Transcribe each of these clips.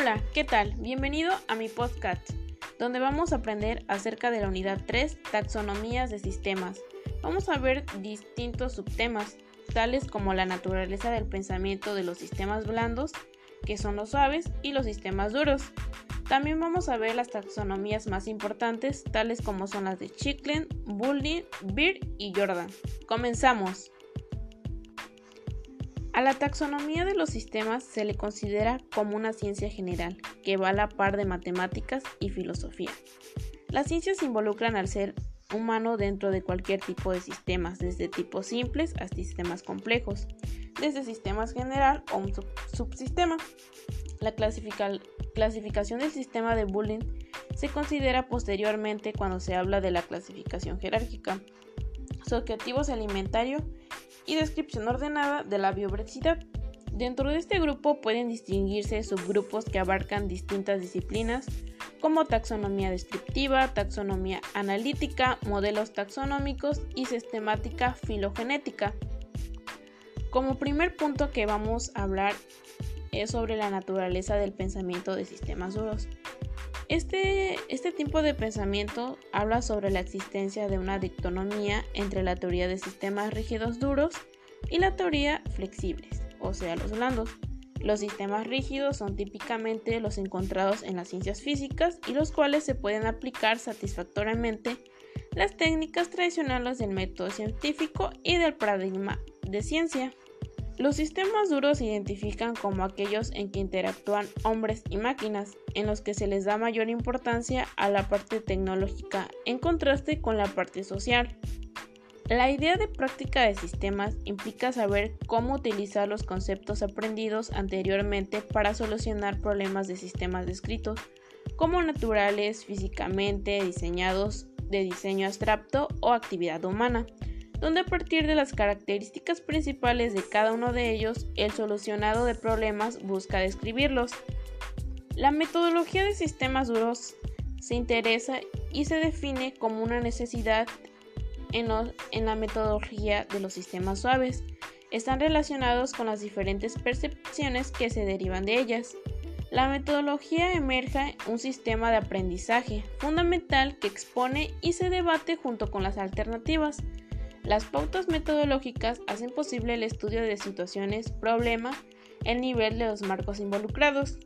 Hola, ¿qué tal? Bienvenido a mi podcast, donde vamos a aprender acerca de la unidad 3, taxonomías de sistemas. Vamos a ver distintos subtemas, tales como la naturaleza del pensamiento de los sistemas blandos, que son los suaves, y los sistemas duros. También vamos a ver las taxonomías más importantes, tales como son las de Chicklin, Boulding, Beer y Jordan. Comenzamos. A la taxonomía de los sistemas se le considera como una ciencia general que va a la par de matemáticas y filosofía. Las ciencias involucran al ser humano dentro de cualquier tipo de sistemas, desde tipos simples hasta sistemas complejos, desde sistemas general o un subsistema. La clasificación del sistema de Bulling se considera posteriormente cuando se habla de la clasificación jerárquica. Su objetivo es alimentario y descripción ordenada de la biodiversidad. Dentro de este grupo pueden distinguirse subgrupos que abarcan distintas disciplinas como taxonomía descriptiva, taxonomía analítica, modelos taxonómicos y sistemática filogenética. Como primer punto que vamos a hablar es sobre la naturaleza del pensamiento de sistemas duros. Este, este tipo de pensamiento habla sobre la existencia de una dictonomía entre la teoría de sistemas rígidos duros y la teoría flexibles, o sea, los blandos. Los sistemas rígidos son típicamente los encontrados en las ciencias físicas y los cuales se pueden aplicar satisfactoriamente las técnicas tradicionales del método científico y del paradigma de ciencia. Los sistemas duros se identifican como aquellos en que interactúan hombres y máquinas, en los que se les da mayor importancia a la parte tecnológica en contraste con la parte social. La idea de práctica de sistemas implica saber cómo utilizar los conceptos aprendidos anteriormente para solucionar problemas de sistemas descritos, como naturales, físicamente diseñados de diseño abstracto o actividad humana donde a partir de las características principales de cada uno de ellos, el solucionado de problemas busca describirlos. La metodología de sistemas duros se interesa y se define como una necesidad en, la metodología de los sistemas suaves. Están relacionados con las diferentes percepciones que se derivan de ellas. La metodología emerge un sistema de aprendizaje fundamental que expone y se debate junto con las alternativas. Las pautas metodológicas hacen posible el estudio de situaciones, problema, el nivel de los marcos involucrados.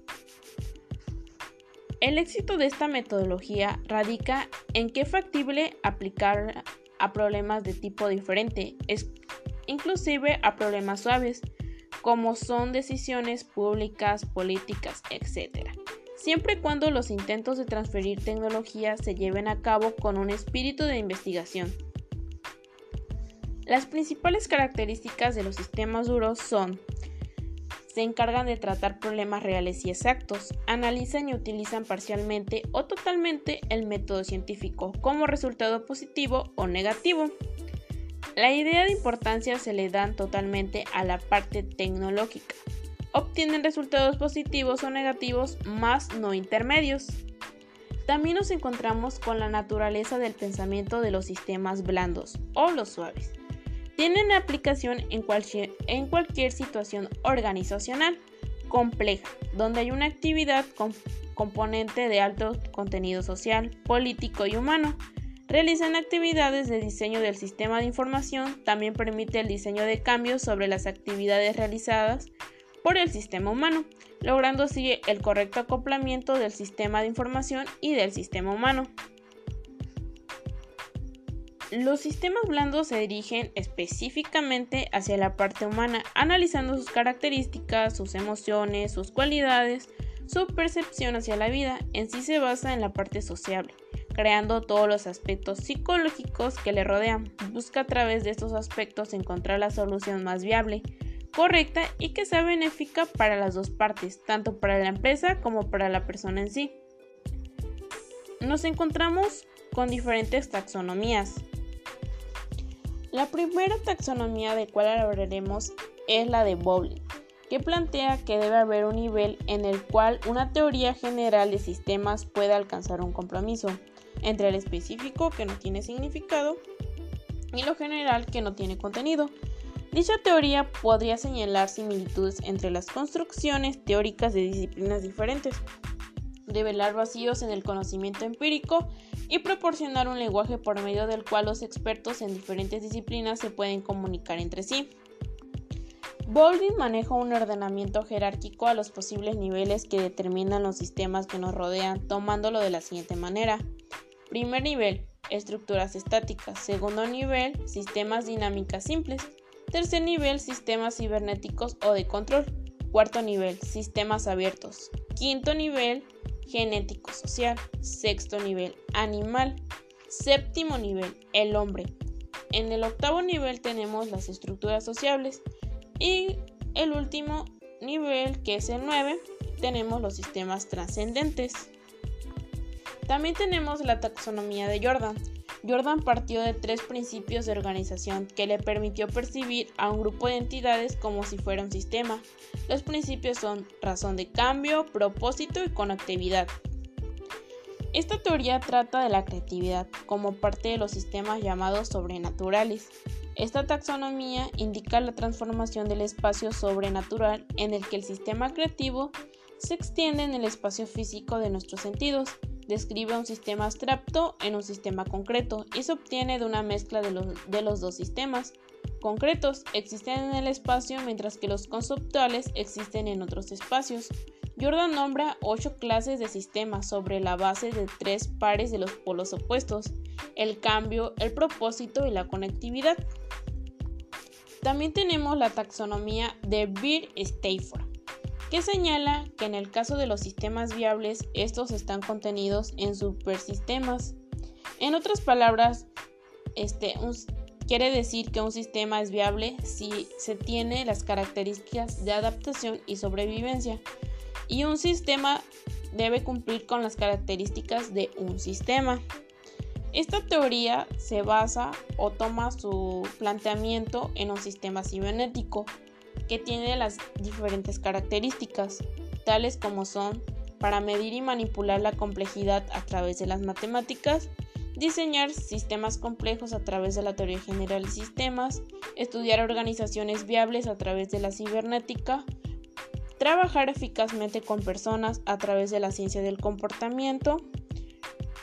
El éxito de esta metodología radica en que es factible aplicar a problemas de tipo diferente, inclusive a problemas suaves, como son decisiones públicas, políticas, etc. Siempre y cuando los intentos de transferir tecnología se lleven a cabo con un espíritu de investigación. Las principales características de los sistemas duros son se encargan de tratar problemas reales y exactos, analizan y utilizan parcialmente o totalmente el método científico como resultado positivo o negativo. La idea de importancia se le dan totalmente a la parte tecnológica. Obtienen resultados positivos o negativos más no intermedios. También nos encontramos con la naturaleza del pensamiento de los sistemas blandos o los suaves tienen aplicación en cualquier, situación organizacional compleja, donde hay una actividad con componente de alto contenido social, político y humano. Realizan actividades de diseño del sistema de información, también permite el diseño de cambios sobre las actividades realizadas por el sistema humano, logrando así el correcto acoplamiento del sistema de información y del sistema humano. Los sistemas blandos se dirigen específicamente hacia la parte humana, analizando sus características, sus emociones, sus cualidades, su percepción hacia la vida. En sí se basa en la parte sociable, creando todos los aspectos psicológicos que le rodean. Busca a través de estos aspectos encontrar la solución más viable, correcta y que sea benéfica para las dos partes, tanto para la empresa como para la persona en sí. Nos encontramos con diferentes taxonomías, la primera taxonomía de cual hablaremos es la de Bowling, que plantea que debe haber un nivel en el cual una teoría general de sistemas pueda alcanzar un compromiso entre el específico que no tiene significado y lo general que no tiene contenido. Dicha teoría podría señalar similitudes entre las construcciones teóricas de disciplinas diferentes, revelar vacíos en el conocimiento empírico y proporcionar un lenguaje por medio del cual los expertos en diferentes disciplinas se pueden comunicar entre sí. Baldwin maneja un ordenamiento jerárquico a los posibles niveles que determinan los sistemas que nos rodean, tomándolo de la siguiente manera. Primer nivel, estructuras estáticas. Segundo nivel, sistemas dinámicas simples. Tercer nivel, sistemas cibernéticos o de control. Cuarto nivel, sistemas abiertos. Quinto nivel, genético social. Sexto nivel, animal. Séptimo nivel, el hombre. En el octavo nivel tenemos las estructuras sociables. Y el último nivel, que es el 9, tenemos los sistemas trascendentes. También tenemos la taxonomía de Jordan, Jordan partió de tres principios de organización que le permitió percibir a un grupo de entidades como si fuera un sistema. Los principios son razón de cambio, propósito y conectividad. Esta teoría trata de la creatividad como parte de los sistemas llamados sobrenaturales. Esta taxonomía indica la transformación del espacio sobrenatural en el que el sistema creativo se extiende en el espacio físico de nuestros sentidos describe un sistema abstracto en un sistema concreto y se obtiene de una mezcla de los, dos sistemas. Concretos existen en el espacio mientras que los conceptuales existen en otros espacios. Jordan nombra ocho clases de sistemas sobre la base de tres pares de los polos opuestos, el cambio, el propósito y la conectividad. También tenemos la taxonomía de Beer Stafford, que señala que en el caso de los sistemas viables, estos están contenidos en supersistemas. En otras palabras, este, quiere decir que un sistema es viable si se tiene las características de adaptación y sobrevivencia, y un sistema debe cumplir con las características de un sistema. Esta teoría se basa o toma su planteamiento en un sistema cibernético, que tiene las diferentes características, tales como son para medir y manipular la complejidad a través de las matemáticas, diseñar sistemas complejos a través de la teoría general de sistemas, estudiar organizaciones viables a través de la cibernética, trabajar eficazmente con personas a través de la ciencia del comportamiento,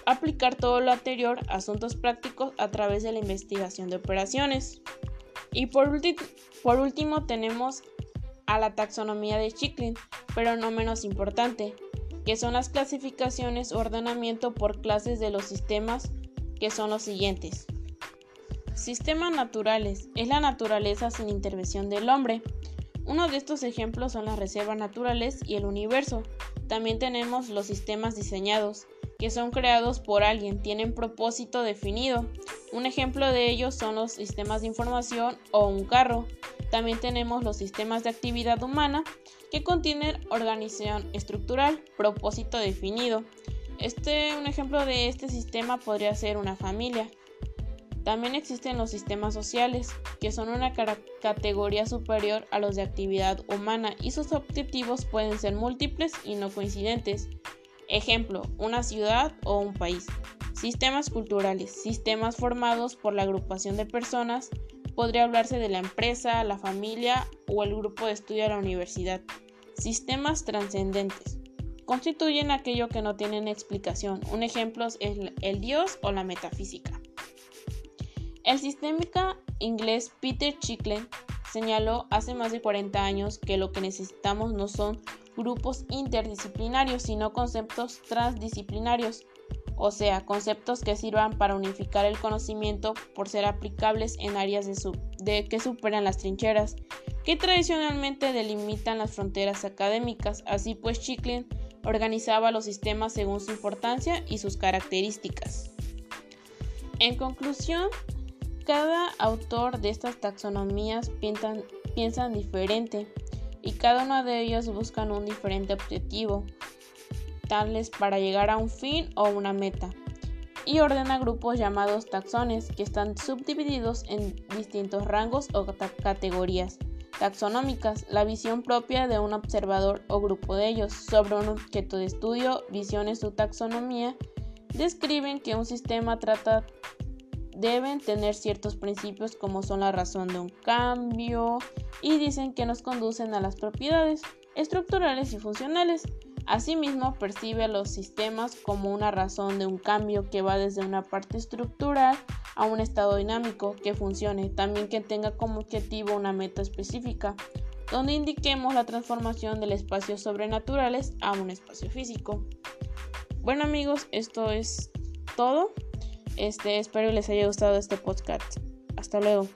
aplicar todo lo anterior a asuntos prácticos a través de la investigación de operaciones. Y por, último tenemos a la taxonomía de Chiclin, pero no menos importante, que son las clasificaciones o ordenamiento por clases de los sistemas, que son los siguientes. Sistemas naturales es la naturaleza sin intervención del hombre. Uno de estos ejemplos son las reservas naturales y el universo. También tenemos los sistemas diseñados, que son creados por alguien, tienen propósito definido. Un ejemplo de ellos son los sistemas de información o un carro. También tenemos los sistemas de actividad humana que contienen organización estructural, propósito definido. Este, un ejemplo de este sistema podría ser una familia. También existen los sistemas sociales, que son una categoría superior a los de actividad humana y sus objetivos pueden ser múltiples y no coincidentes. Ejemplo, una ciudad o un país. Sistemas culturales, sistemas formados por la agrupación de personas, podría hablarse de la empresa, la familia o el grupo de estudio de la universidad. Sistemas trascendentes. Constituyen aquello que no tienen explicación. Un ejemplo es el Dios o la metafísica. El sistémica inglés Peter Chicklin señaló hace más de 40 años que lo que necesitamos no son grupos interdisciplinarios, sino conceptos transdisciplinarios, o sea, conceptos que sirvan para unificar el conocimiento por ser aplicables en áreas de, que superan las trincheras, que tradicionalmente delimitan las fronteras académicas. Así pues, Chicklin organizaba los sistemas según su importancia y sus características. En conclusión, cada autor de estas taxonomías piensan diferente y cada uno de ellos buscan un diferente objetivo, para llegar a un fin o una meta, y ordena grupos llamados taxones que están subdivididos en distintos rangos o categorías taxonómicas, la visión propia de un observador o grupo de ellos sobre un objeto de estudio, visiones o taxonomía, describen que un sistema trata deben tener ciertos principios como son la razón de un cambio y dicen que nos conducen a las propiedades estructurales y funcionales. Asimismo, percibe a los sistemas como una razón de un cambio que va desde una parte estructural a un estado dinámico que funcione, también que tenga como objetivo una meta específica, donde indiquemos la transformación del espacio sobrenaturales a un espacio físico. Bueno amigos, esto es todo. Este, espero les haya gustado este podcast. Hasta luego.